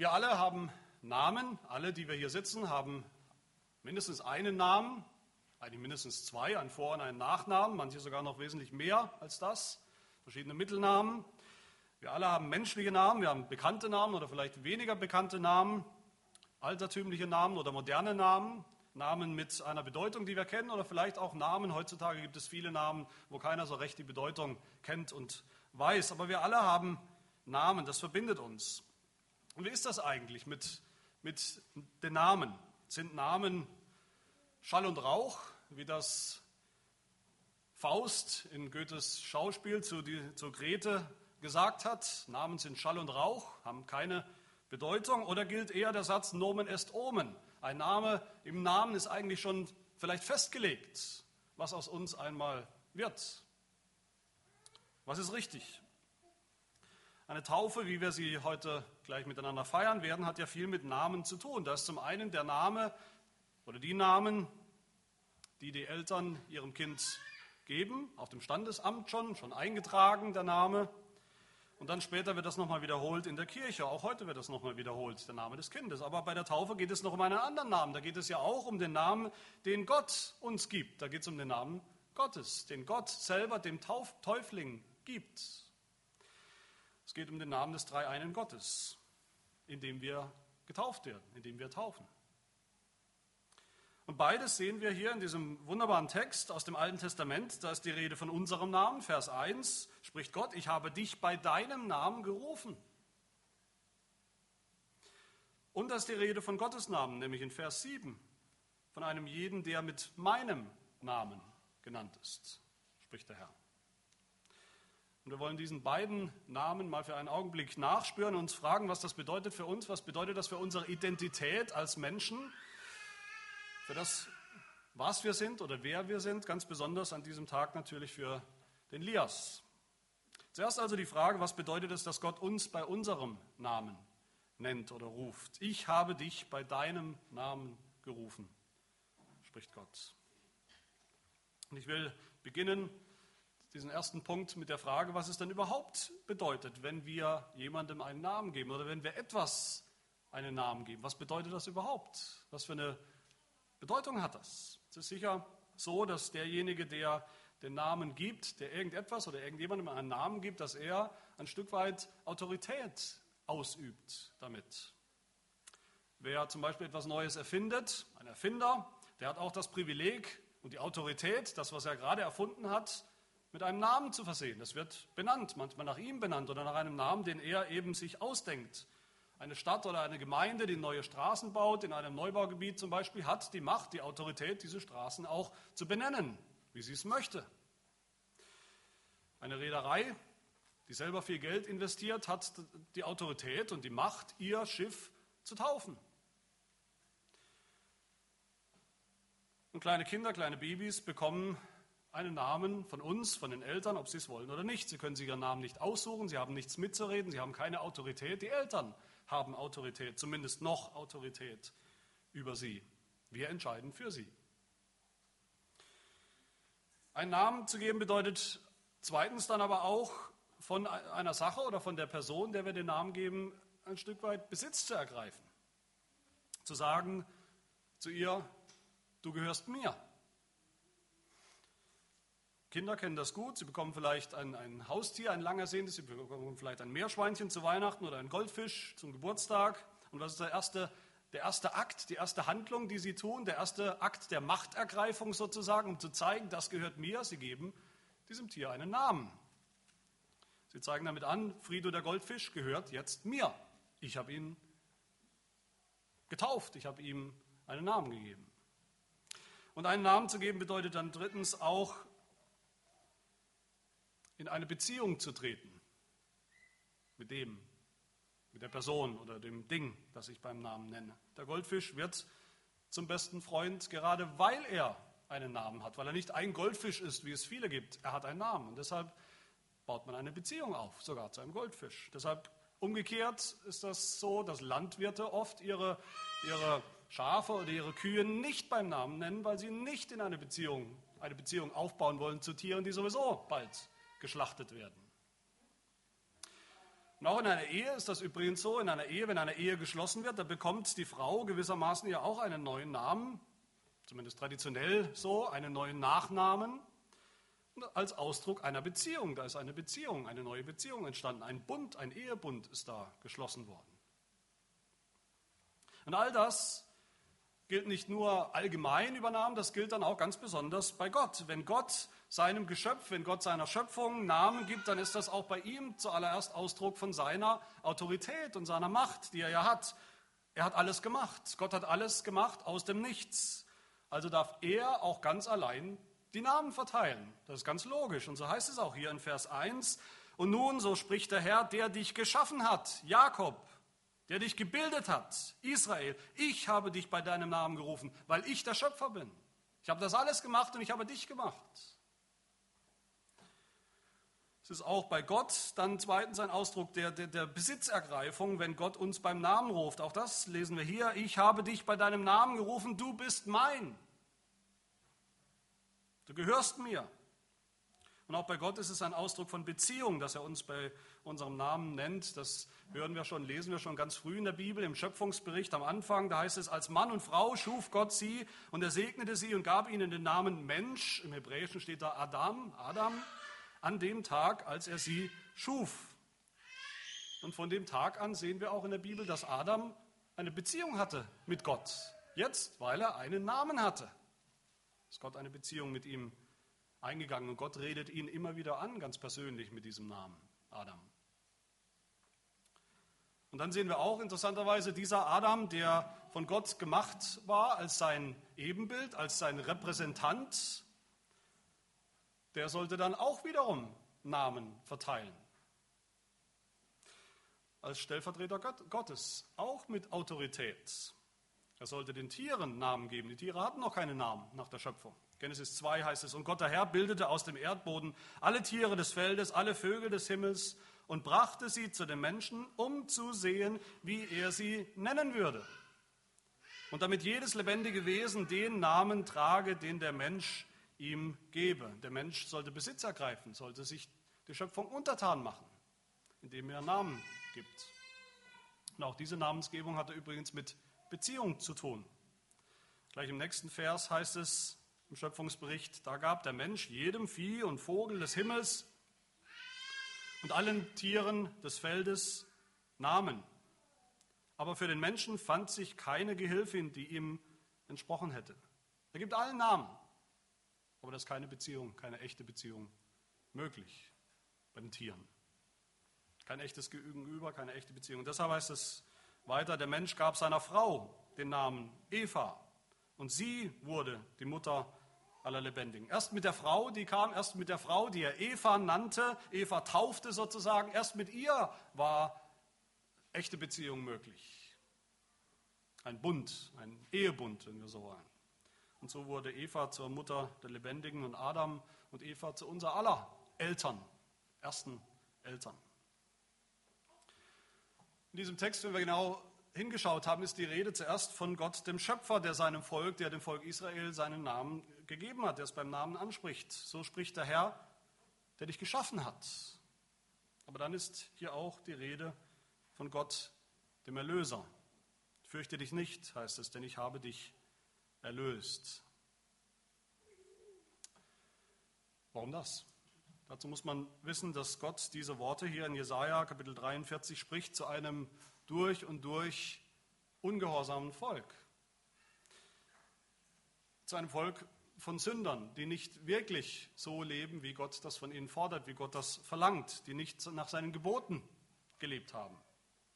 Wir alle haben Namen, alle, die wir hier sitzen, haben mindestens einen Namen, eigentlich mindestens zwei, einen Vor- und einen Nachnamen, manche sogar noch wesentlich mehr als das, verschiedene Mittelnamen. Wir alle haben menschliche Namen, wir haben bekannte Namen oder vielleicht weniger bekannte Namen, altertümliche Namen oder moderne Namen, Namen mit einer Bedeutung, die wir kennen oder vielleicht auch Namen. Heutzutage gibt es viele Namen, wo keiner so recht die Bedeutung kennt und weiß. Aber wir alle haben Namen, das verbindet uns. Und wie ist das eigentlich mit, mit den Namen? Sind Namen Schall und Rauch, wie das Faust in Goethes Schauspiel zu, die, zu Grete gesagt hat? Namen sind Schall und Rauch, haben keine Bedeutung. Oder gilt eher der Satz Nomen est Omen? Ein Name im Namen ist eigentlich schon vielleicht festgelegt, was aus uns einmal wird. Was ist richtig? Eine Taufe, wie wir sie heute gleich miteinander feiern werden, hat ja viel mit Namen zu tun. Da ist zum einen der Name oder die Namen, die die Eltern ihrem Kind geben, auf dem Standesamt schon, schon eingetragen der Name. Und dann später wird das nochmal wiederholt in der Kirche. Auch heute wird das nochmal wiederholt, der Name des Kindes. Aber bei der Taufe geht es noch um einen anderen Namen. Da geht es ja auch um den Namen, den Gott uns gibt. Da geht es um den Namen Gottes, den Gott selber dem Tauf Täufling gibt. Es geht um den Namen des dreieinen Gottes, in dem wir getauft werden, in dem wir taufen. Und beides sehen wir hier in diesem wunderbaren Text aus dem Alten Testament. Da ist die Rede von unserem Namen. Vers 1 spricht Gott, ich habe dich bei deinem Namen gerufen. Und da ist die Rede von Gottes Namen, nämlich in Vers 7, von einem jeden, der mit meinem Namen genannt ist, spricht der Herr. Und wir wollen diesen beiden Namen mal für einen Augenblick nachspüren und uns fragen, was das bedeutet für uns, was bedeutet das für unsere Identität als Menschen, für das, was wir sind oder wer wir sind, ganz besonders an diesem Tag natürlich für den Lias. Zuerst also die Frage, was bedeutet es, dass Gott uns bei unserem Namen nennt oder ruft? Ich habe dich bei deinem Namen gerufen, spricht Gott. Und ich will beginnen diesen ersten Punkt mit der Frage, was es denn überhaupt bedeutet, wenn wir jemandem einen Namen geben oder wenn wir etwas einen Namen geben. Was bedeutet das überhaupt? Was für eine Bedeutung hat das? Es ist sicher so, dass derjenige, der den Namen gibt, der irgendetwas oder irgendjemandem einen Namen gibt, dass er ein Stück weit Autorität ausübt damit. Wer zum Beispiel etwas Neues erfindet, ein Erfinder, der hat auch das Privileg und die Autorität, das, was er gerade erfunden hat, mit einem Namen zu versehen. Das wird benannt, manchmal nach ihm benannt oder nach einem Namen, den er eben sich ausdenkt. Eine Stadt oder eine Gemeinde, die neue Straßen baut, in einem Neubaugebiet zum Beispiel, hat die Macht, die Autorität, diese Straßen auch zu benennen, wie sie es möchte. Eine Reederei, die selber viel Geld investiert, hat die Autorität und die Macht, ihr Schiff zu taufen. Und kleine Kinder, kleine Babys bekommen einen Namen von uns, von den Eltern, ob sie es wollen oder nicht. Sie können sich ihren Namen nicht aussuchen, sie haben nichts mitzureden, sie haben keine Autorität. Die Eltern haben Autorität, zumindest noch Autorität über sie. Wir entscheiden für sie. Einen Namen zu geben bedeutet zweitens dann aber auch von einer Sache oder von der Person, der wir den Namen geben, ein Stück weit Besitz zu ergreifen. Zu sagen zu ihr, du gehörst mir. Kinder kennen das gut. Sie bekommen vielleicht ein, ein Haustier, ein langersehntes, sie bekommen vielleicht ein Meerschweinchen zu Weihnachten oder einen Goldfisch zum Geburtstag. Und was ist der erste, der erste Akt, die erste Handlung, die sie tun, der erste Akt der Machtergreifung sozusagen, um zu zeigen, das gehört mir. Sie geben diesem Tier einen Namen. Sie zeigen damit an, Frido der Goldfisch gehört jetzt mir. Ich habe ihn getauft, ich habe ihm einen Namen gegeben. Und einen Namen zu geben bedeutet dann drittens auch in eine Beziehung zu treten mit dem, mit der Person oder dem Ding, das ich beim Namen nenne. Der Goldfisch wird zum besten Freund, gerade weil er einen Namen hat, weil er nicht ein Goldfisch ist, wie es viele gibt. Er hat einen Namen und deshalb baut man eine Beziehung auf, sogar zu einem Goldfisch. Deshalb umgekehrt ist das so, dass Landwirte oft ihre, ihre Schafe oder ihre Kühe nicht beim Namen nennen, weil sie nicht in eine Beziehung, eine Beziehung aufbauen wollen zu Tieren, die sowieso bald geschlachtet werden. Und auch in einer Ehe ist das übrigens so. In einer Ehe, wenn eine Ehe geschlossen wird, da bekommt die Frau gewissermaßen ja auch einen neuen Namen, zumindest traditionell so, einen neuen Nachnamen als Ausdruck einer Beziehung. Da ist eine Beziehung, eine neue Beziehung entstanden. Ein Bund, ein Ehebund ist da geschlossen worden. Und all das gilt nicht nur allgemein über Namen, das gilt dann auch ganz besonders bei Gott. Wenn Gott seinem Geschöpf, wenn Gott seiner Schöpfung Namen gibt, dann ist das auch bei ihm zuallererst Ausdruck von seiner Autorität und seiner Macht, die er ja hat. Er hat alles gemacht. Gott hat alles gemacht aus dem Nichts. Also darf er auch ganz allein die Namen verteilen. Das ist ganz logisch. Und so heißt es auch hier in Vers 1. Und nun, so spricht der Herr, der dich geschaffen hat, Jakob, der dich gebildet hat, Israel. Ich habe dich bei deinem Namen gerufen, weil ich der Schöpfer bin. Ich habe das alles gemacht und ich habe dich gemacht. Es ist auch bei Gott dann zweitens ein Ausdruck der, der, der, Besitzergreifung, wenn Gott uns beim Namen ruft. Auch das lesen wir hier. Ich habe dich bei deinem Namen gerufen, du bist mein. Du gehörst mir. Und auch bei Gott ist es ein Ausdruck von Beziehung, dass er uns bei unserem Namen nennt. Das hören wir schon, lesen wir schon ganz früh in der Bibel, im Schöpfungsbericht am Anfang. Da heißt es, als Mann und Frau schuf Gott sie und er segnete sie und gab ihnen den Namen Mensch. Im Hebräischen steht da Adam, Adam, an dem Tag, als er sie schuf. Und von dem Tag an sehen wir auch in der Bibel, dass Adam eine Beziehung hatte mit Gott. Jetzt, weil er einen Namen hatte ist Gott eine Beziehung mit ihm eingegangen und Gott redet ihn immer wieder an, ganz persönlich mit diesem Namen, Adam. Und dann sehen wir auch interessanterweise dieser Adam, der von Gott gemacht war als sein Ebenbild, als sein Repräsentant, der sollte dann auch wiederum Namen verteilen. Als Stellvertreter Gottes, auch mit Autorität. Er sollte den Tieren Namen geben. Die Tiere hatten noch keine Namen nach der Schöpfung. Genesis 2 heißt es, und Gott der Herr bildete aus dem Erdboden alle Tiere des Feldes, alle Vögel des Himmels und brachte sie zu den Menschen, um zu sehen, wie er sie nennen würde. Und damit jedes lebendige Wesen den Namen trage, den der Mensch ihm gebe. Der Mensch sollte Besitz ergreifen, sollte sich die Schöpfung untertan machen, indem er Namen gibt. Und auch diese Namensgebung hatte übrigens mit Beziehung zu tun. Gleich im nächsten Vers heißt es im Schöpfungsbericht, da gab der Mensch jedem Vieh und Vogel des Himmels und allen Tieren des Feldes Namen. Aber für den Menschen fand sich keine Gehilfin, die ihm entsprochen hätte. Er gibt allen Namen, aber das ist keine Beziehung, keine echte Beziehung möglich bei den Tieren. Kein echtes Gegenüber, keine echte Beziehung. Deshalb heißt es weiter, der Mensch gab seiner Frau den Namen Eva und sie wurde die Mutter aller Lebendigen. Erst mit der Frau, die kam, erst mit der Frau, die er Eva nannte, Eva taufte sozusagen, erst mit ihr war echte Beziehung möglich. Ein Bund, ein Ehebund, wenn wir so wollen. Und so wurde Eva zur Mutter der Lebendigen und Adam und Eva zu unser aller Eltern, ersten Eltern. In diesem Text, wenn wir genau hingeschaut haben, ist die Rede zuerst von Gott, dem Schöpfer, der seinem Volk, der dem Volk Israel seinen Namen gegeben hat, der es beim Namen anspricht. So spricht der Herr, der dich geschaffen hat. Aber dann ist hier auch die Rede von Gott, dem Erlöser. Fürchte dich nicht, heißt es, denn ich habe dich erlöst. Warum das? Dazu muss man wissen, dass Gott diese Worte hier in Jesaja Kapitel 43 spricht zu einem durch und durch ungehorsamen Volk. Zu einem Volk von Sündern, die nicht wirklich so leben, wie Gott das von ihnen fordert, wie Gott das verlangt, die nicht nach seinen Geboten gelebt haben.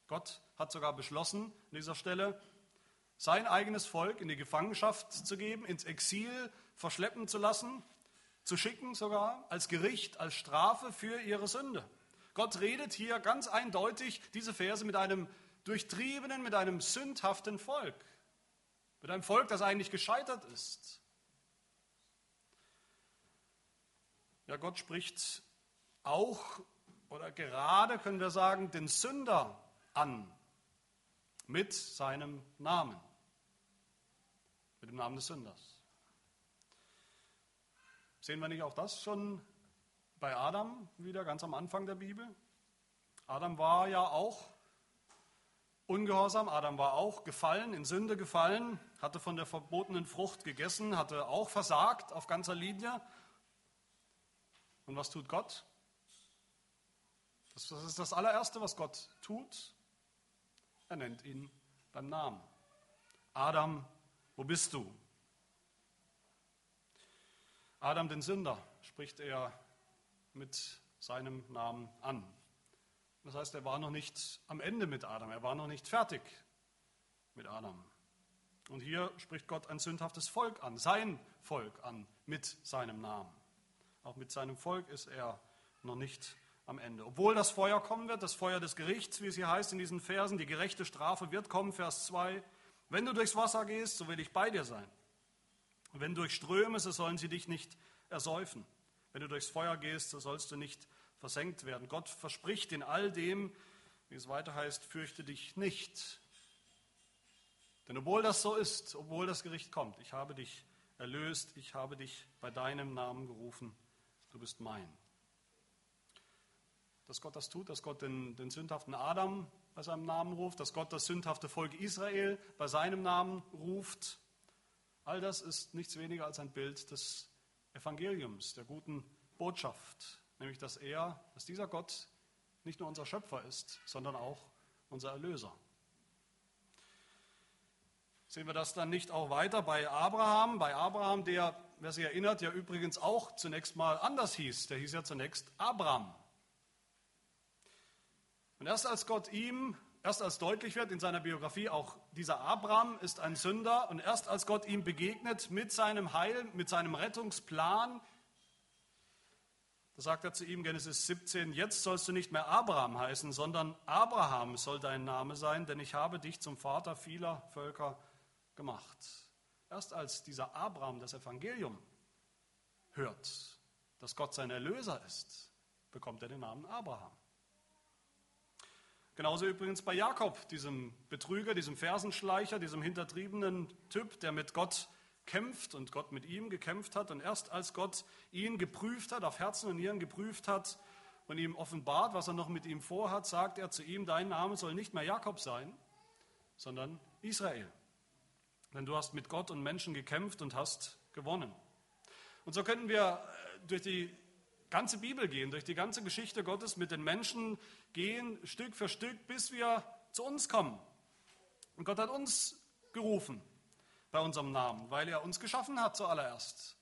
Gott hat sogar beschlossen, an dieser Stelle sein eigenes Volk in die Gefangenschaft zu geben, ins Exil verschleppen zu lassen, zu schicken sogar als Gericht, als Strafe für ihre Sünde. Gott redet hier ganz eindeutig diese Verse mit einem durchtriebenen, mit einem sündhaften Volk, mit einem Volk, das eigentlich gescheitert ist. Ja, Gott spricht auch oder gerade, können wir sagen, den Sünder an mit seinem Namen, mit dem Namen des Sünders. Sehen wir nicht auch das schon bei Adam wieder ganz am Anfang der Bibel? Adam war ja auch ungehorsam, Adam war auch gefallen, in Sünde gefallen, hatte von der verbotenen Frucht gegessen, hatte auch versagt auf ganzer Linie. Und was tut Gott? Das ist das allererste, was Gott tut. Er nennt ihn beim Namen. Adam, wo bist du? Adam den Sünder spricht er mit seinem Namen an. Das heißt, er war noch nicht am Ende mit Adam, er war noch nicht fertig mit Adam. Und hier spricht Gott ein sündhaftes Volk an, sein Volk an, mit seinem Namen. Auch mit seinem Volk ist er noch nicht am Ende. Obwohl das Feuer kommen wird, das Feuer des Gerichts, wie es hier heißt in diesen Versen, die gerechte Strafe wird kommen, Vers 2. Wenn du durchs Wasser gehst, so will ich bei dir sein. wenn du durch Ströme, so sollen sie dich nicht ersäufen. Wenn du durchs Feuer gehst, so sollst du nicht versenkt werden. Gott verspricht in all dem, wie es weiter heißt, fürchte dich nicht. Denn obwohl das so ist, obwohl das Gericht kommt, ich habe dich erlöst, ich habe dich bei deinem Namen gerufen, du bist mein. Dass Gott das tut, dass Gott den, den sündhaften Adam bei seinem Namen ruft, dass Gott das sündhafte Volk Israel bei seinem Namen ruft, all das ist nichts weniger als ein Bild des Evangeliums, der guten Botschaft, nämlich dass er, dass dieser Gott nicht nur unser Schöpfer ist, sondern auch unser Erlöser. Sehen wir das dann nicht auch weiter bei Abraham? Bei Abraham, der, wer sich erinnert, ja übrigens auch zunächst mal anders hieß. Der hieß ja zunächst Abraham. Und erst als Gott ihm, erst als deutlich wird in seiner Biografie, auch dieser Abraham ist ein Sünder, und erst als Gott ihm begegnet mit seinem Heil, mit seinem Rettungsplan, da sagt er zu ihm, Genesis 17, jetzt sollst du nicht mehr Abraham heißen, sondern Abraham soll dein Name sein, denn ich habe dich zum Vater vieler Völker gemacht. Erst als dieser Abraham das Evangelium hört, dass Gott sein Erlöser ist, bekommt er den Namen Abraham. Genauso übrigens bei Jakob, diesem Betrüger, diesem Fersenschleicher, diesem hintertriebenen Typ, der mit Gott kämpft und Gott mit ihm gekämpft hat. Und erst als Gott ihn geprüft hat, auf Herzen und Nieren geprüft hat und ihm offenbart, was er noch mit ihm vorhat, sagt er zu ihm, dein Name soll nicht mehr Jakob sein, sondern Israel. Denn du hast mit Gott und Menschen gekämpft und hast gewonnen. Und so könnten wir äh, durch die ganze Bibel gehen, durch die ganze Geschichte Gottes mit den Menschen gehen, Stück für Stück, bis wir zu uns kommen. Und Gott hat uns gerufen bei unserem Namen, weil er uns geschaffen hat zuallererst,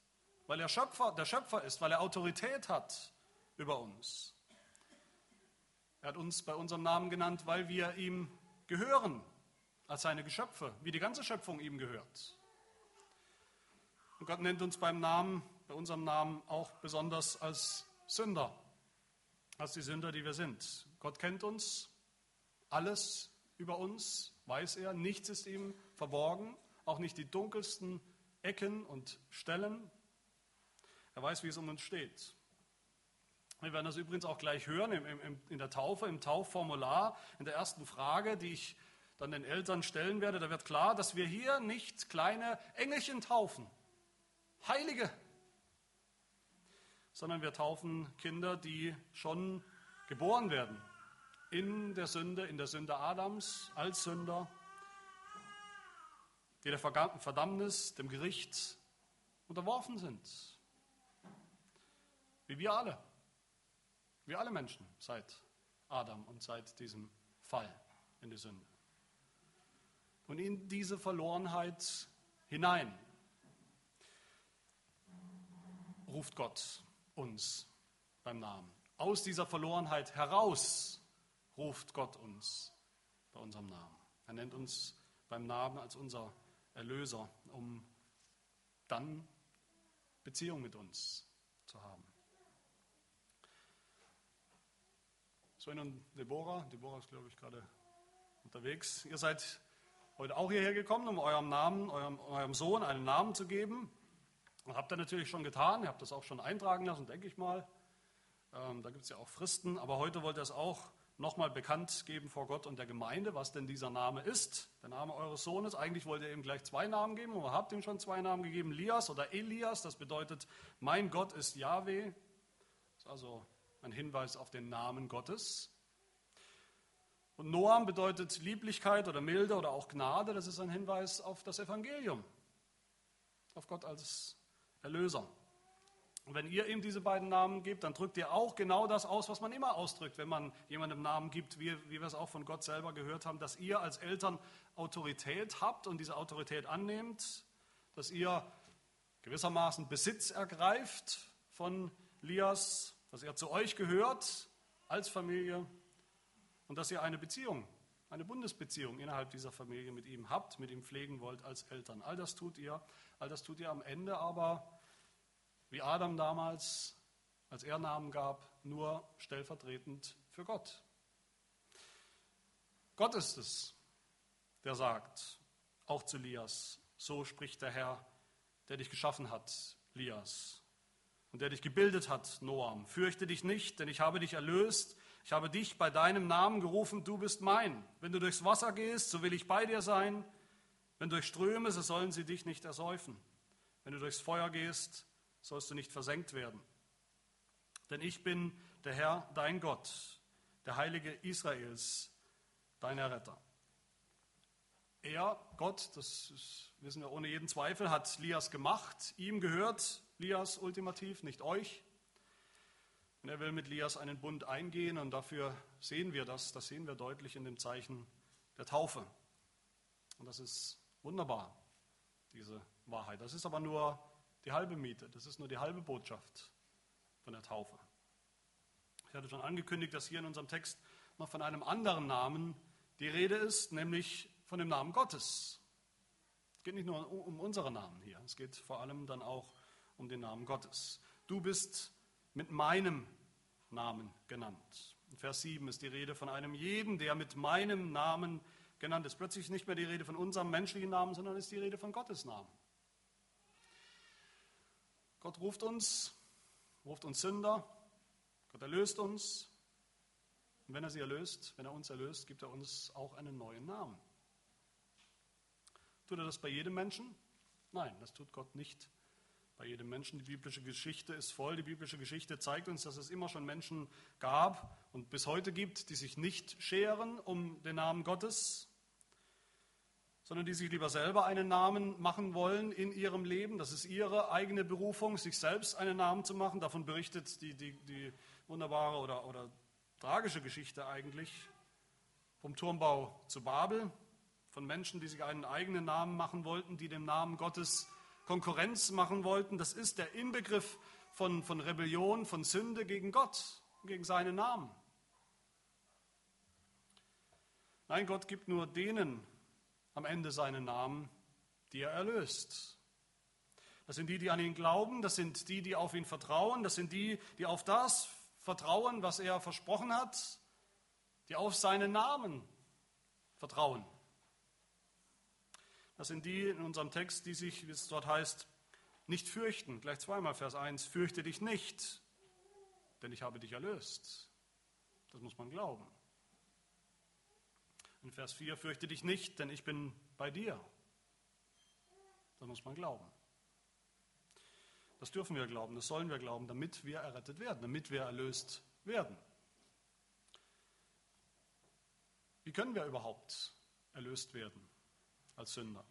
weil er Schöpfer, der Schöpfer ist, weil er Autorität hat über uns. Er hat uns bei unserem Namen genannt, weil wir ihm gehören als seine Geschöpfe, wie die ganze Schöpfung ihm gehört. Und Gott nennt uns beim Namen, bei unserem Namen auch besonders als Sünder, als die Sünder, die wir sind. Gott kennt uns, alles über uns weiß er, nichts ist ihm verborgen auch nicht die dunkelsten Ecken und Stellen. Er weiß, wie es um uns steht. Wir werden das übrigens auch gleich hören in der Taufe, im Taufformular, in der ersten Frage, die ich dann den Eltern stellen werde. Da wird klar, dass wir hier nicht kleine Engelchen taufen, Heilige, sondern wir taufen Kinder, die schon geboren werden in der Sünde, in der Sünde Adams, als Sünder die der Verdammnis, dem Gericht unterworfen sind. Wie wir alle. Wir alle Menschen seit Adam und seit diesem Fall in die Sünde. Und in diese Verlorenheit hinein ruft Gott uns beim Namen. Aus dieser Verlorenheit heraus ruft Gott uns bei unserem Namen. Er nennt uns beim Namen als unser Erlöser, um dann Beziehung mit uns zu haben. Sven und Deborah, Deborah ist, glaube ich, gerade unterwegs. Ihr seid heute auch hierher gekommen, um eurem Namen, eurem, eurem Sohn einen Namen zu geben. Und habt ihr natürlich schon getan, ihr habt das auch schon eintragen lassen, denke ich mal. Ähm, da gibt es ja auch Fristen, aber heute wollt ihr es auch nochmal bekannt geben vor Gott und der Gemeinde, was denn dieser Name ist. Der Name eures Sohnes. Eigentlich wollt ihr ihm gleich zwei Namen geben, aber habt ihm schon zwei Namen gegeben. Lias oder Elias, das bedeutet, mein Gott ist Yahweh. Das ist also ein Hinweis auf den Namen Gottes. Und Noam bedeutet Lieblichkeit oder Milde oder auch Gnade. Das ist ein Hinweis auf das Evangelium, auf Gott als Erlöser. Und wenn ihr ihm diese beiden Namen gebt, dann drückt ihr auch genau das aus, was man immer ausdrückt, wenn man jemandem Namen gibt, wie, wie wir es auch von Gott selber gehört haben, dass ihr als Eltern Autorität habt und diese Autorität annehmt, dass ihr gewissermaßen Besitz ergreift von Lias, dass er zu euch gehört als Familie und dass ihr eine Beziehung, eine Bundesbeziehung innerhalb dieser Familie mit ihm habt, mit ihm pflegen wollt als Eltern. All das tut ihr, all das tut ihr am Ende aber wie Adam damals, als er Namen gab, nur stellvertretend für Gott. Gott ist es, der sagt, auch zu Lias, so spricht der Herr, der dich geschaffen hat, Lias, und der dich gebildet hat, Noam. Fürchte dich nicht, denn ich habe dich erlöst. Ich habe dich bei deinem Namen gerufen, du bist mein. Wenn du durchs Wasser gehst, so will ich bei dir sein. Wenn durch Ströme, so sollen sie dich nicht ersäufen. Wenn du durchs Feuer gehst, sollst du nicht versenkt werden. Denn ich bin der Herr, dein Gott, der Heilige Israels, dein Erretter. Er, Gott, das ist, wissen wir ohne jeden Zweifel, hat Lias gemacht. Ihm gehört Lias ultimativ, nicht euch. Und er will mit Lias einen Bund eingehen und dafür sehen wir das, das sehen wir deutlich in dem Zeichen der Taufe. Und das ist wunderbar, diese Wahrheit. Das ist aber nur die halbe Miete. Das ist nur die halbe Botschaft von der Taufe. Ich hatte schon angekündigt, dass hier in unserem Text noch von einem anderen Namen die Rede ist, nämlich von dem Namen Gottes. Es geht nicht nur um unseren Namen hier, es geht vor allem dann auch um den Namen Gottes. Du bist mit meinem Namen genannt. In Vers 7 ist die Rede von einem jeden, der mit meinem Namen genannt ist. Plötzlich ist nicht mehr die Rede von unserem menschlichen Namen, sondern ist die Rede von Gottes Namen. Gott ruft uns, ruft uns Sünder, Gott erlöst uns. Und wenn er sie erlöst, wenn er uns erlöst, gibt er uns auch einen neuen Namen. Tut er das bei jedem Menschen? Nein, das tut Gott nicht bei jedem Menschen. Die biblische Geschichte ist voll. Die biblische Geschichte zeigt uns, dass es immer schon Menschen gab und bis heute gibt, die sich nicht scheren um den Namen Gottes, sondern die sich lieber selber einen Namen machen wollen in ihrem Leben. Das ist ihre eigene Berufung, sich selbst einen Namen zu machen. Davon berichtet die, die, die wunderbare oder, oder tragische Geschichte eigentlich vom Turmbau zu Babel, von Menschen, die sich einen eigenen Namen machen wollten, die dem Namen Gottes Konkurrenz machen wollten. Das ist der Inbegriff von, von Rebellion, von Sünde gegen Gott, gegen seinen Namen. Nein, Gott gibt nur denen am Ende seinen Namen, die er erlöst. Das sind die, die an ihn glauben, das sind die, die auf ihn vertrauen, das sind die, die auf das vertrauen, was er versprochen hat, die auf seinen Namen vertrauen. Das sind die in unserem Text, die sich, wie es dort heißt, nicht fürchten. Gleich zweimal Vers 1, fürchte dich nicht, denn ich habe dich erlöst. Das muss man glauben. In Vers 4, fürchte dich nicht, denn ich bin bei dir. Das muss man glauben. Das dürfen wir glauben, das sollen wir glauben, damit wir errettet werden, damit wir erlöst werden. Wie können wir überhaupt erlöst werden als Sünder?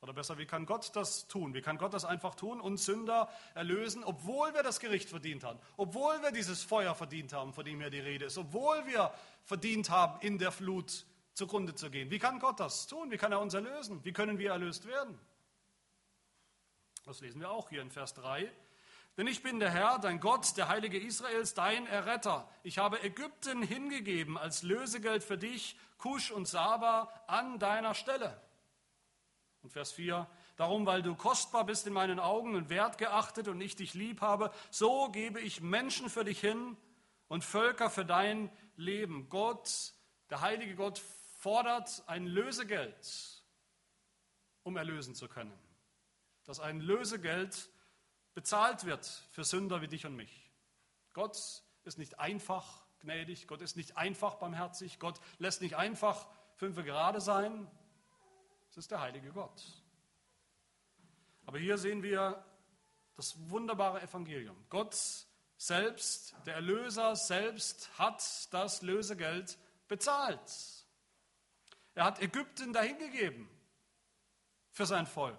Oder besser, wie kann Gott das tun? Wie kann Gott das einfach tun, uns Sünder erlösen, obwohl wir das Gericht verdient haben, obwohl wir dieses Feuer verdient haben, von dem hier die Rede ist, obwohl wir verdient haben, in der Flut zugrunde zu gehen. Wie kann Gott das tun? Wie kann er uns erlösen? Wie können wir erlöst werden? Das lesen wir auch hier in Vers 3. Denn ich bin der Herr, dein Gott, der Heilige Israels, dein Erretter. Ich habe Ägypten hingegeben als Lösegeld für dich, Kusch und Saba an deiner Stelle. Und Vers 4, darum, weil du kostbar bist in meinen Augen und wertgeachtet und ich dich lieb habe, so gebe ich Menschen für dich hin und Völker für dein Leben. Gott, der heilige Gott, fordert ein Lösegeld, um erlösen zu können. Dass ein Lösegeld bezahlt wird für Sünder wie dich und mich. Gott ist nicht einfach gnädig, Gott ist nicht einfach barmherzig, Gott lässt nicht einfach fünfe gerade sein. Es ist der heilige Gott. Aber hier sehen wir das wunderbare Evangelium. Gott selbst, der Erlöser selbst, hat das Lösegeld bezahlt. Er hat Ägypten dahingegeben für sein Volk.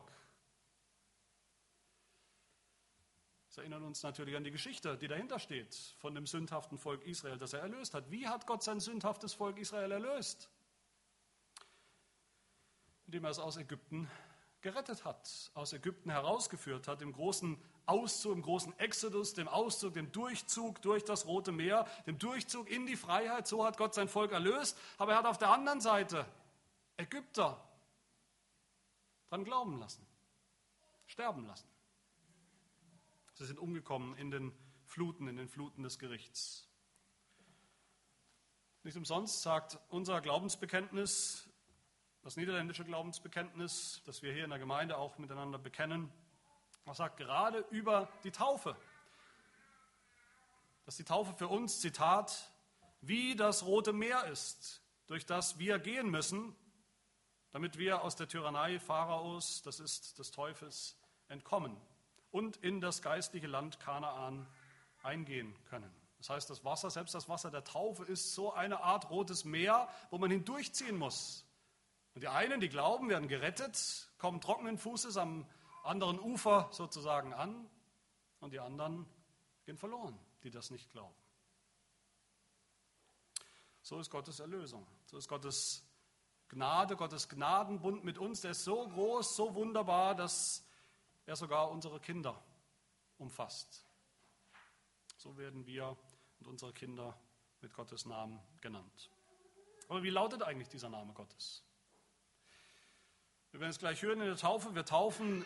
Das erinnert uns natürlich an die Geschichte, die dahinter steht, von dem sündhaften Volk Israel, das er erlöst hat. Wie hat Gott sein sündhaftes Volk Israel erlöst? Indem er es aus Ägypten gerettet hat, aus Ägypten herausgeführt hat, im großen Auszug, im großen Exodus, dem Auszug, dem Durchzug durch das Rote Meer, dem Durchzug in die Freiheit. So hat Gott sein Volk erlöst. Aber er hat auf der anderen Seite Ägypter dran glauben lassen, sterben lassen. Sie sind umgekommen in den Fluten, in den Fluten des Gerichts. Nicht umsonst sagt unser Glaubensbekenntnis, das niederländische Glaubensbekenntnis, das wir hier in der Gemeinde auch miteinander bekennen, das sagt gerade über die Taufe, dass die Taufe für uns, Zitat, wie das Rote Meer ist, durch das wir gehen müssen, damit wir aus der Tyrannei Pharaos, das ist des Teufels, entkommen und in das geistliche Land Kanaan eingehen können. Das heißt, das Wasser, selbst das Wasser der Taufe, ist so eine Art rotes Meer, wo man hindurchziehen muss. Und die einen, die glauben, werden gerettet, kommen trockenen Fußes am anderen Ufer sozusagen an, und die anderen gehen verloren, die das nicht glauben. So ist Gottes Erlösung. So ist Gottes Gnade, Gottes Gnadenbund mit uns. Der ist so groß, so wunderbar, dass er sogar unsere Kinder umfasst. So werden wir und unsere Kinder mit Gottes Namen genannt. Aber wie lautet eigentlich dieser Name Gottes? Wir werden es gleich hören in der Taufe. Wir taufen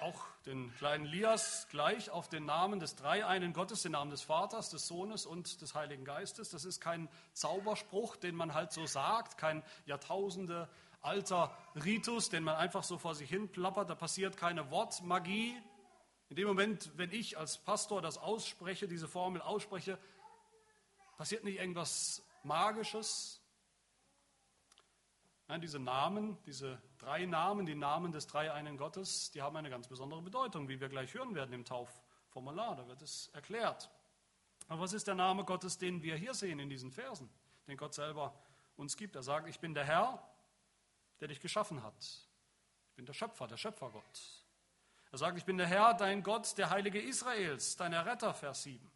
auch den kleinen Lias gleich auf den Namen des dreieinen Gottes, den Namen des Vaters, des Sohnes und des Heiligen Geistes. Das ist kein Zauberspruch, den man halt so sagt, kein Jahrtausende alter Ritus, den man einfach so vor sich hin plappert. Da passiert keine Wortmagie. In dem Moment, wenn ich als Pastor das ausspreche, diese Formel ausspreche, passiert nicht irgendwas Magisches. Nein, diese Namen, diese drei Namen, die Namen des dreieinen Gottes, die haben eine ganz besondere Bedeutung, wie wir gleich hören werden im Taufformular. Da wird es erklärt. Aber was ist der Name Gottes, den wir hier sehen in diesen Versen, den Gott selber uns gibt? Er sagt, ich bin der Herr, der dich geschaffen hat. Ich bin der Schöpfer, der Schöpfergott. Er sagt, ich bin der Herr, dein Gott, der Heilige Israels, dein Erretter, Vers 7.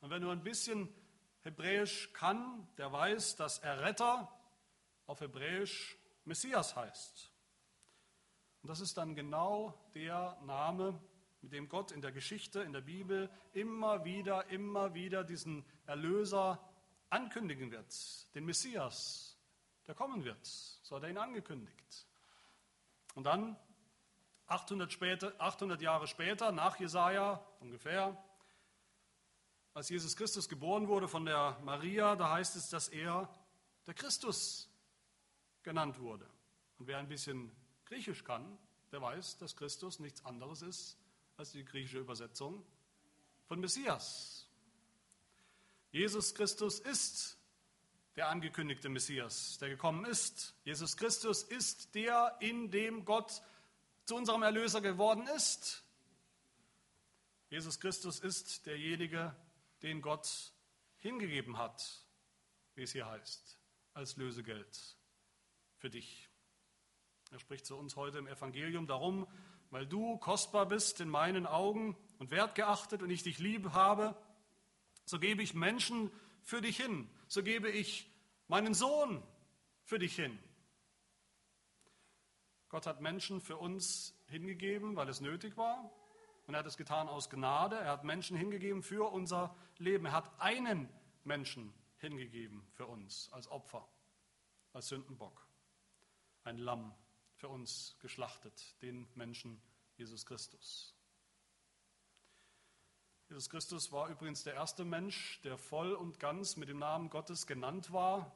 Und wenn du ein bisschen Hebräisch kann, der weiß, dass Erretter auf Hebräisch Messias heißt. Und das ist dann genau der Name, mit dem Gott in der Geschichte, in der Bibel immer wieder, immer wieder diesen Erlöser ankündigen wird, den Messias, der kommen wird. So hat er ihn angekündigt. Und dann, 800, später, 800 Jahre später, nach Jesaja ungefähr, als Jesus Christus geboren wurde von der Maria, da heißt es, dass er der Christus genannt wurde. Und wer ein bisschen Griechisch kann, der weiß, dass Christus nichts anderes ist als die griechische Übersetzung von Messias. Jesus Christus ist der angekündigte Messias, der gekommen ist. Jesus Christus ist der, in dem Gott zu unserem Erlöser geworden ist. Jesus Christus ist derjenige, den Gott hingegeben hat, wie es hier heißt, als Lösegeld für dich. Er spricht zu uns heute im Evangelium darum, weil du kostbar bist in meinen Augen und wertgeachtet und ich dich lieb habe, so gebe ich Menschen für dich hin. So gebe ich meinen Sohn für dich hin. Gott hat Menschen für uns hingegeben, weil es nötig war. Und er hat es getan aus Gnade. Er hat Menschen hingegeben für unser Leben. Er hat einen Menschen hingegeben für uns als Opfer, als Sündenbock. Ein Lamm für uns geschlachtet, den Menschen Jesus Christus. Jesus Christus war übrigens der erste Mensch, der voll und ganz mit dem Namen Gottes genannt war.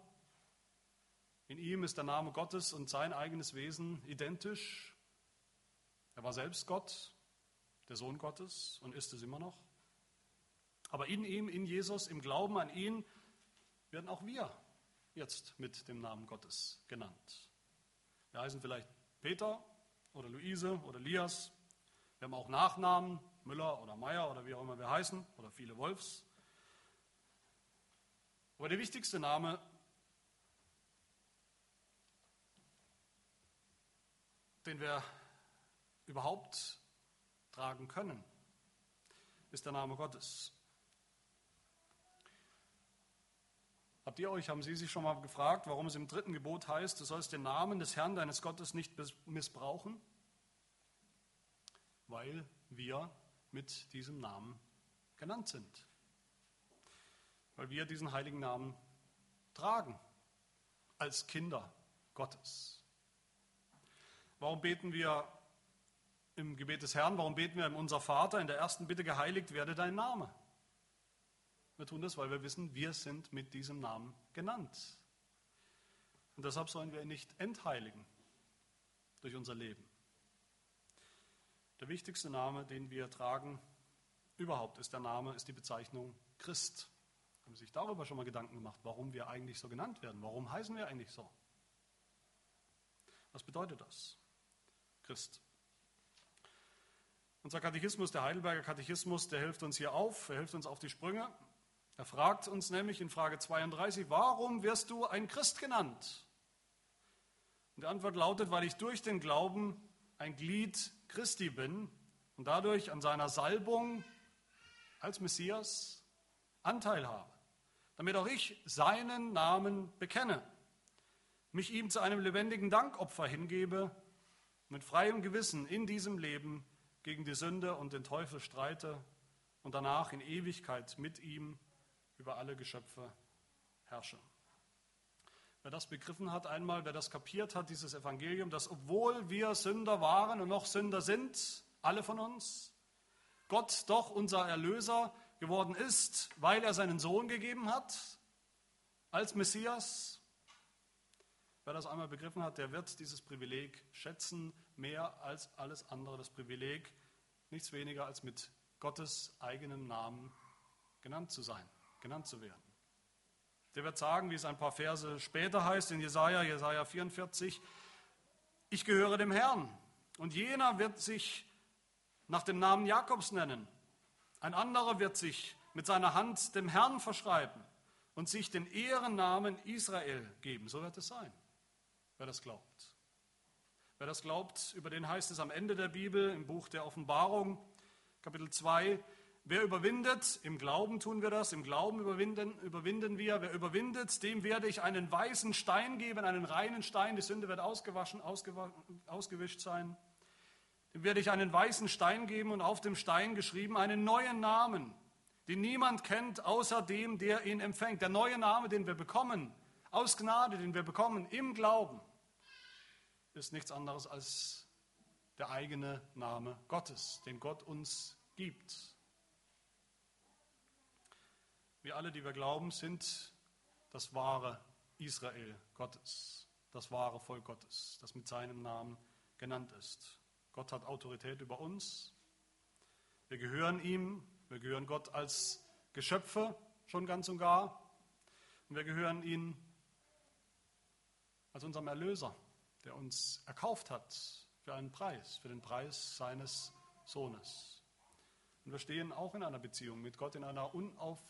In ihm ist der Name Gottes und sein eigenes Wesen identisch. Er war selbst Gott, der Sohn Gottes und ist es immer noch. Aber in ihm, in Jesus, im Glauben an ihn, werden auch wir jetzt mit dem Namen Gottes genannt. Wir heißen vielleicht Peter oder Luise oder Lias. Wir haben auch Nachnamen, Müller oder Meier oder wie auch immer wir heißen, oder viele Wolfs. Aber der wichtigste Name den wir überhaupt tragen können, ist der Name Gottes. Habt ihr euch, haben Sie sich schon mal gefragt, warum es im dritten Gebot heißt, du sollst den Namen des Herrn deines Gottes nicht missbrauchen? Weil wir mit diesem Namen genannt sind. Weil wir diesen heiligen Namen tragen als Kinder Gottes. Warum beten wir im Gebet des Herrn, warum beten wir in unser Vater in der ersten Bitte, geheiligt werde dein Name? Wir tun das, weil wir wissen, wir sind mit diesem Namen genannt. Und deshalb sollen wir ihn nicht entheiligen durch unser Leben. Der wichtigste Name, den wir tragen überhaupt, ist der Name, ist die Bezeichnung Christ. Haben Sie sich darüber schon mal Gedanken gemacht, warum wir eigentlich so genannt werden? Warum heißen wir eigentlich so? Was bedeutet das? Christ. Unser Katechismus, der Heidelberger Katechismus, der hilft uns hier auf, er hilft uns auf die Sprünge. Er fragt uns nämlich in Frage 32, warum wirst du ein Christ genannt? Und die Antwort lautet, weil ich durch den Glauben ein Glied Christi bin und dadurch an seiner Salbung als Messias Anteil habe, damit auch ich seinen Namen bekenne, mich ihm zu einem lebendigen Dankopfer hingebe, mit freiem Gewissen in diesem Leben gegen die Sünde und den Teufel streite und danach in Ewigkeit mit ihm über alle Geschöpfe herrsche. Wer das begriffen hat einmal, wer das kapiert hat, dieses Evangelium, dass obwohl wir Sünder waren und noch Sünder sind, alle von uns, Gott doch unser Erlöser geworden ist, weil er seinen Sohn gegeben hat als Messias. Wer das einmal begriffen hat, der wird dieses Privileg schätzen, mehr als alles andere. Das Privileg, nichts weniger als mit Gottes eigenem Namen genannt zu sein genannt zu werden. Der wird sagen, wie es ein paar Verse später heißt in Jesaja, Jesaja 44, ich gehöre dem Herrn. Und jener wird sich nach dem Namen Jakobs nennen. Ein anderer wird sich mit seiner Hand dem Herrn verschreiben und sich den Ehrennamen Israel geben. So wird es sein, wer das glaubt. Wer das glaubt, über den heißt es am Ende der Bibel im Buch der Offenbarung, Kapitel 2, Wer überwindet, im Glauben tun wir das, im Glauben überwinden, überwinden wir. Wer überwindet, dem werde ich einen weißen Stein geben, einen reinen Stein. Die Sünde wird ausgewaschen, ausgewischt sein. Dem werde ich einen weißen Stein geben und auf dem Stein geschrieben einen neuen Namen, den niemand kennt, außer dem, der ihn empfängt. Der neue Name, den wir bekommen, aus Gnade, den wir bekommen im Glauben, ist nichts anderes als der eigene Name Gottes, den Gott uns gibt. Wir alle, die wir glauben, sind das wahre Israel Gottes, das wahre Volk Gottes, das mit seinem Namen genannt ist. Gott hat Autorität über uns. Wir gehören ihm, wir gehören Gott als Geschöpfe schon ganz und gar. Und wir gehören ihm als unserem Erlöser, der uns erkauft hat für einen Preis, für den Preis seines Sohnes. Und wir stehen auch in einer Beziehung mit Gott, in einer unauf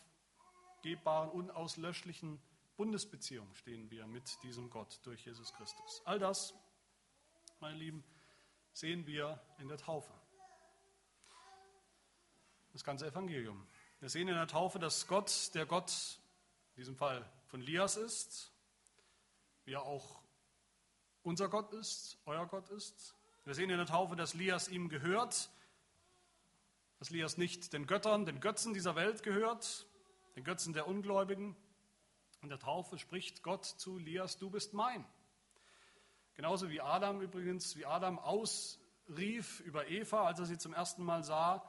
unaufgebbaren, unauslöschlichen Bundesbeziehung stehen wir mit diesem Gott durch Jesus Christus. All das, meine Lieben, sehen wir in der Taufe. Das ganze Evangelium. Wir sehen in der Taufe, dass Gott, der Gott in diesem Fall von Lias ist, wie er auch unser Gott ist, euer Gott ist. Wir sehen in der Taufe, dass Lias ihm gehört, dass Lias nicht den Göttern, den Götzen dieser Welt gehört, den Götzen der Ungläubigen. In der Taufe spricht Gott zu Lias, du bist mein. Genauso wie Adam übrigens, wie Adam ausrief über Eva, als er sie zum ersten Mal sah,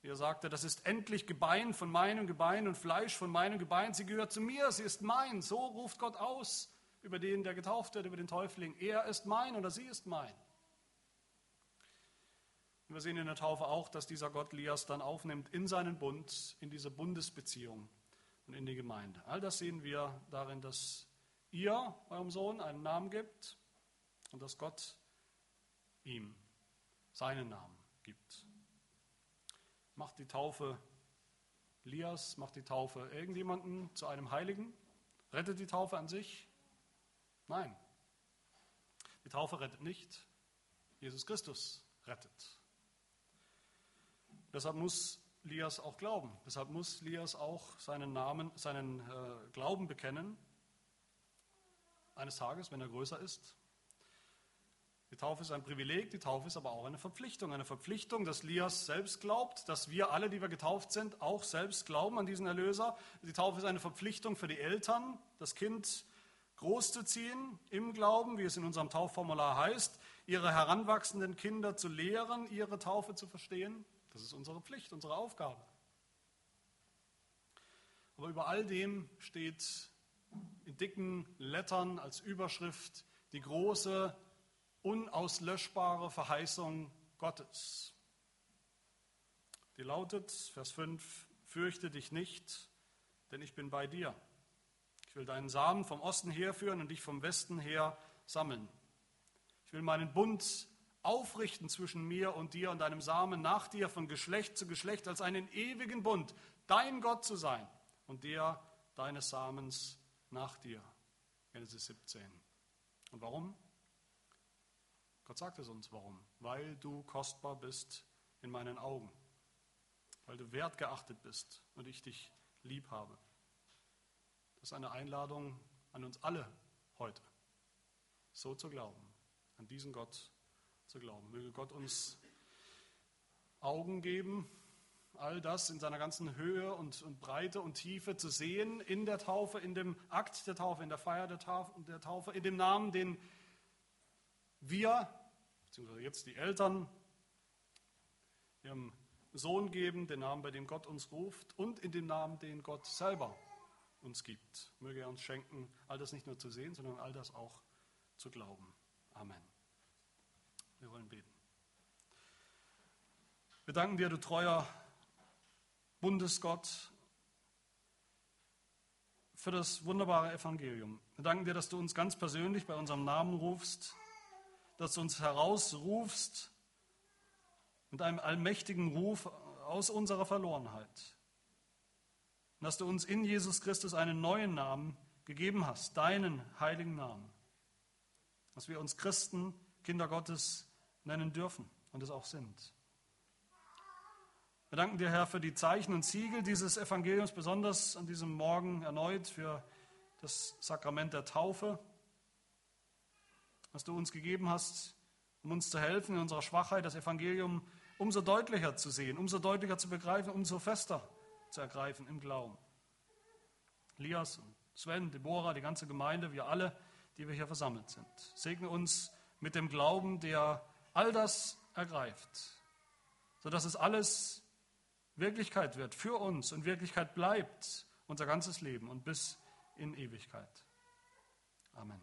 wie er sagte, das ist endlich Gebein von meinem Gebein und Fleisch von meinem Gebein, sie gehört zu mir, sie ist mein. So ruft Gott aus über den, der getauft wird, über den Täufling. Er ist mein oder sie ist mein. Wir sehen in der Taufe auch, dass dieser Gott Lias dann aufnimmt in seinen Bund, in diese Bundesbeziehung und in die Gemeinde. All das sehen wir darin, dass ihr eurem Sohn einen Namen gibt und dass Gott ihm seinen Namen gibt. Macht die Taufe Lias, macht die Taufe irgendjemanden zu einem Heiligen? Rettet die Taufe an sich? Nein. Die Taufe rettet nicht. Jesus Christus rettet. Deshalb muss Lias auch glauben. Deshalb muss Lias auch seinen Namen, seinen äh, Glauben bekennen. Eines Tages, wenn er größer ist. Die Taufe ist ein Privileg, die Taufe ist aber auch eine Verpflichtung. Eine Verpflichtung, dass Lias selbst glaubt, dass wir alle, die wir getauft sind, auch selbst glauben an diesen Erlöser. Die Taufe ist eine Verpflichtung für die Eltern, das Kind großzuziehen im Glauben, wie es in unserem Taufformular heißt, ihre heranwachsenden Kinder zu lehren, ihre Taufe zu verstehen. Das ist unsere Pflicht, unsere Aufgabe. Aber über all dem steht in dicken Lettern als Überschrift die große, unauslöschbare Verheißung Gottes. Die lautet, Vers 5, fürchte dich nicht, denn ich bin bei dir. Ich will deinen Samen vom Osten herführen und dich vom Westen her sammeln. Ich will meinen Bund aufrichten zwischen mir und dir und deinem Samen nach dir von Geschlecht zu Geschlecht als einen ewigen Bund, dein Gott zu sein und der deines Samens nach dir. Genesis 17. Und warum? Gott sagt es uns, warum? Weil du kostbar bist in meinen Augen, weil du wertgeachtet bist und ich dich lieb habe. Das ist eine Einladung an uns alle heute, so zu glauben, an diesen Gott zu glauben. Möge Gott uns Augen geben, all das in seiner ganzen Höhe und, und, Breite und Tiefe zu sehen in der Taufe, in dem Akt der Taufe, in der Feier der Taufe, der Taufe in dem Namen, den wir, beziehungsweise jetzt die Eltern, ihrem Sohn geben, den Namen, bei dem Gott uns ruft und in dem Namen, den Gott selber uns gibt. Möge er uns schenken, all das nicht nur zu sehen, sondern all das auch zu glauben. Amen. Wir wollen beten. Wir danken dir, du treuer Bundesgott, für das wunderbare Evangelium. Wir danken dir, dass du uns ganz persönlich bei unserem Namen rufst, dass du uns herausrufst mit einem allmächtigen Ruf aus unserer Verlorenheit. Und dass du uns in Jesus Christus einen neuen Namen gegeben hast, deinen heiligen Namen. Dass wir uns Christen, Kinder Gottes, nennen dürfen und es auch sind. Wir danken dir, Herr, für die Zeichen und Siegel dieses Evangeliums, besonders an diesem Morgen erneut für das Sakrament der Taufe, was du uns gegeben hast, um uns zu helfen, in unserer Schwachheit das Evangelium umso deutlicher zu sehen, umso deutlicher zu begreifen, umso fester zu ergreifen im Glauben. Elias und Sven, Deborah, die ganze Gemeinde, wir alle, die wir hier versammelt sind. Segne uns mit dem Glauben, der all das ergreift, sodass es alles Wirklichkeit wird für uns und Wirklichkeit bleibt unser ganzes Leben und bis in Ewigkeit. Amen.